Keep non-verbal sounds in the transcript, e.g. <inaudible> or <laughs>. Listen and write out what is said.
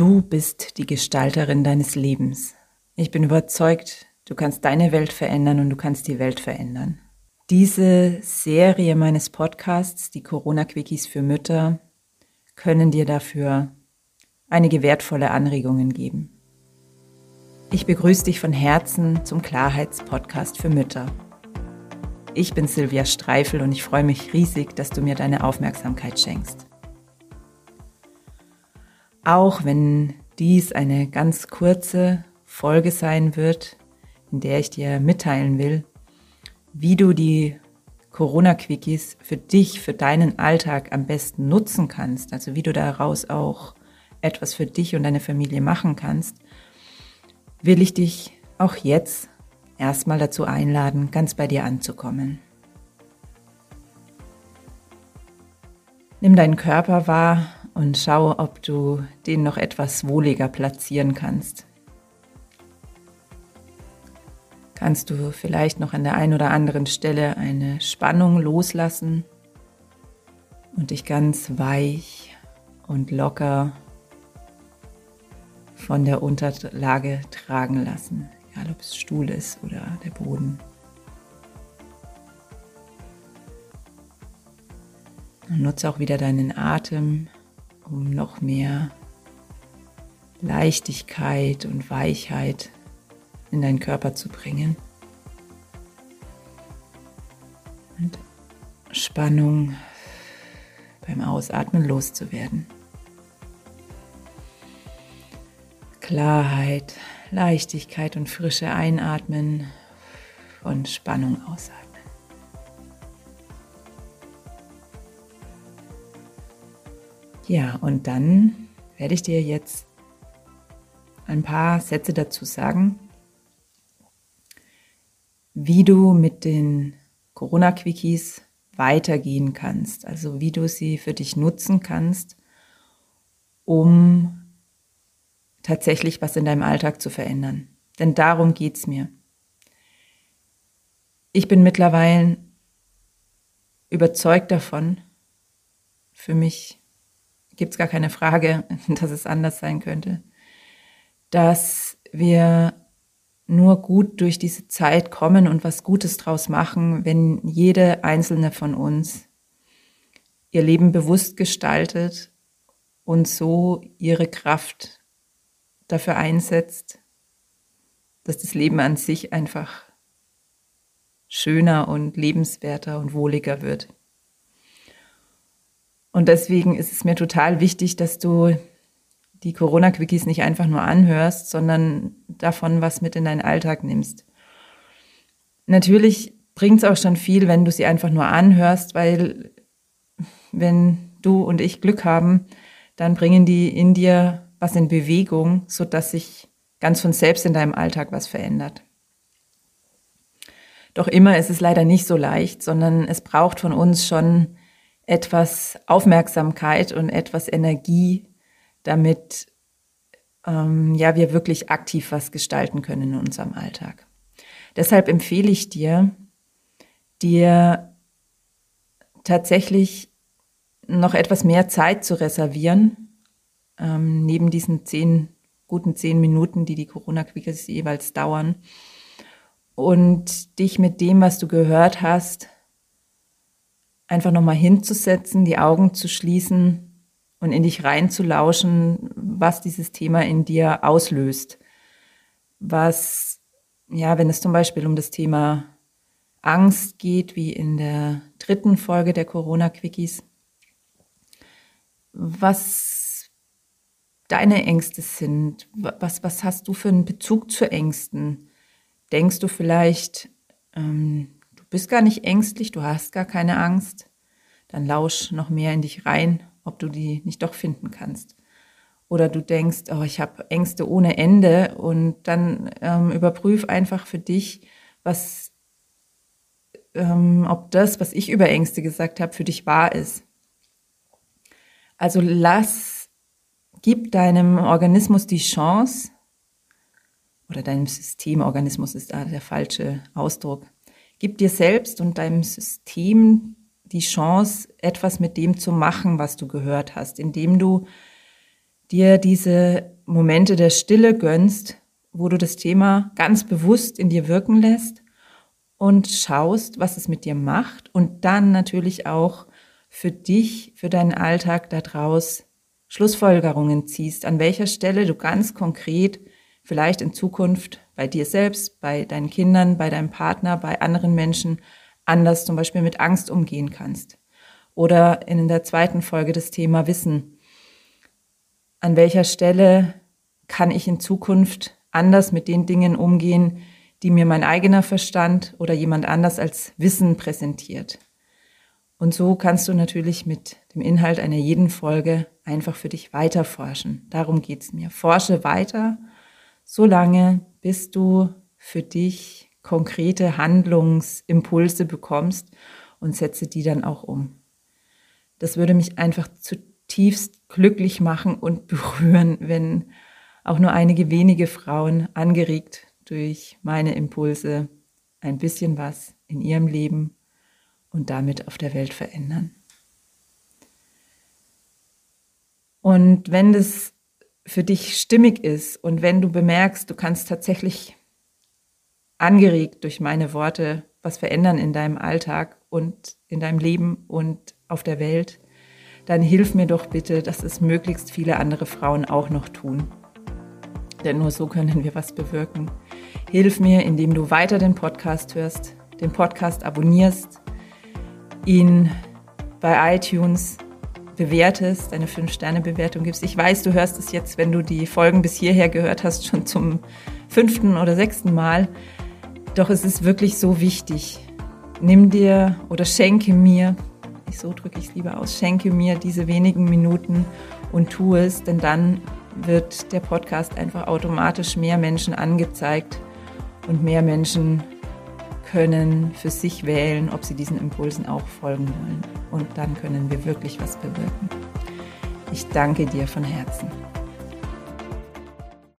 Du bist die Gestalterin deines Lebens. Ich bin überzeugt, du kannst deine Welt verändern und du kannst die Welt verändern. Diese Serie meines Podcasts, die Corona-Quickies für Mütter, können dir dafür einige wertvolle Anregungen geben. Ich begrüße dich von Herzen zum Klarheitspodcast für Mütter. Ich bin Silvia Streifel und ich freue mich riesig, dass du mir deine Aufmerksamkeit schenkst. Auch wenn dies eine ganz kurze Folge sein wird, in der ich dir mitteilen will, wie du die Corona-Quickies für dich, für deinen Alltag am besten nutzen kannst, also wie du daraus auch etwas für dich und deine Familie machen kannst, will ich dich auch jetzt erstmal dazu einladen, ganz bei dir anzukommen. Nimm deinen Körper wahr und schau, ob du den noch etwas wohliger platzieren kannst. Kannst du vielleicht noch an der einen oder anderen Stelle eine Spannung loslassen und dich ganz weich und locker von der Unterlage tragen lassen, egal ob es Stuhl ist oder der Boden. Und nutze auch wieder deinen Atem um noch mehr Leichtigkeit und Weichheit in deinen Körper zu bringen. Und Spannung beim Ausatmen loszuwerden. Klarheit, Leichtigkeit und Frische einatmen und Spannung ausatmen. Ja, und dann werde ich dir jetzt ein paar Sätze dazu sagen, wie du mit den Corona-Quickies weitergehen kannst, also wie du sie für dich nutzen kannst, um tatsächlich was in deinem Alltag zu verändern. Denn darum geht es mir. Ich bin mittlerweile überzeugt davon, für mich gibt es gar keine Frage, <laughs> dass es anders sein könnte, dass wir nur gut durch diese Zeit kommen und was Gutes draus machen, wenn jede einzelne von uns ihr Leben bewusst gestaltet und so ihre Kraft dafür einsetzt, dass das Leben an sich einfach schöner und lebenswerter und wohliger wird. Und deswegen ist es mir total wichtig, dass du die Corona-Quickies nicht einfach nur anhörst, sondern davon was mit in deinen Alltag nimmst. Natürlich bringt es auch schon viel, wenn du sie einfach nur anhörst, weil wenn du und ich Glück haben, dann bringen die in dir was in Bewegung, sodass sich ganz von selbst in deinem Alltag was verändert. Doch immer ist es leider nicht so leicht, sondern es braucht von uns schon etwas Aufmerksamkeit und etwas Energie, damit ähm, ja wir wirklich aktiv was gestalten können in unserem Alltag. Deshalb empfehle ich dir, dir tatsächlich noch etwas mehr Zeit zu reservieren, ähm, neben diesen zehn guten zehn Minuten, die die Corona-Quickes jeweils dauern, und dich mit dem, was du gehört hast, einfach nochmal hinzusetzen, die Augen zu schließen und in dich reinzulauschen, was dieses Thema in dir auslöst. Was, ja, wenn es zum Beispiel um das Thema Angst geht, wie in der dritten Folge der Corona-Quickies, was deine Ängste sind, was, was hast du für einen Bezug zu Ängsten? Denkst du vielleicht, ähm, bist gar nicht ängstlich, du hast gar keine Angst, dann lausch noch mehr in dich rein, ob du die nicht doch finden kannst. Oder du denkst, oh, ich habe Ängste ohne Ende und dann ähm, überprüf einfach für dich, was, ähm, ob das, was ich über Ängste gesagt habe, für dich wahr ist. Also lass, gib deinem Organismus die Chance, oder deinem Systemorganismus ist da der falsche Ausdruck, Gib dir selbst und deinem System die Chance, etwas mit dem zu machen, was du gehört hast, indem du dir diese Momente der Stille gönnst, wo du das Thema ganz bewusst in dir wirken lässt und schaust, was es mit dir macht und dann natürlich auch für dich, für deinen Alltag daraus Schlussfolgerungen ziehst, an welcher Stelle du ganz konkret vielleicht in Zukunft bei dir selbst, bei deinen Kindern, bei deinem Partner, bei anderen Menschen anders zum Beispiel mit Angst umgehen kannst. Oder in der zweiten Folge das Thema Wissen. An welcher Stelle kann ich in Zukunft anders mit den Dingen umgehen, die mir mein eigener Verstand oder jemand anders als Wissen präsentiert. Und so kannst du natürlich mit dem Inhalt einer jeden Folge einfach für dich weiter forschen. Darum geht's mir. Forsche weiter, solange bis du für dich konkrete Handlungsimpulse bekommst und setze die dann auch um. Das würde mich einfach zutiefst glücklich machen und <laughs> berühren, wenn auch nur einige wenige Frauen angeregt durch meine Impulse ein bisschen was in ihrem Leben und damit auf der Welt verändern. Und wenn das für dich stimmig ist und wenn du bemerkst, du kannst tatsächlich angeregt durch meine Worte was verändern in deinem Alltag und in deinem Leben und auf der Welt, dann hilf mir doch bitte, dass es möglichst viele andere Frauen auch noch tun. Denn nur so können wir was bewirken. Hilf mir, indem du weiter den Podcast hörst, den Podcast abonnierst, ihn bei iTunes bewertest, eine 5-Sterne-Bewertung gibst. Ich weiß, du hörst es jetzt, wenn du die Folgen bis hierher gehört hast, schon zum fünften oder sechsten Mal. Doch es ist wirklich so wichtig. Nimm dir oder schenke mir, ich so drücke ich es lieber aus, schenke mir diese wenigen Minuten und tu es, denn dann wird der Podcast einfach automatisch mehr Menschen angezeigt und mehr Menschen können für sich wählen, ob sie diesen Impulsen auch folgen wollen. Und dann können wir wirklich was bewirken. Ich danke dir von Herzen.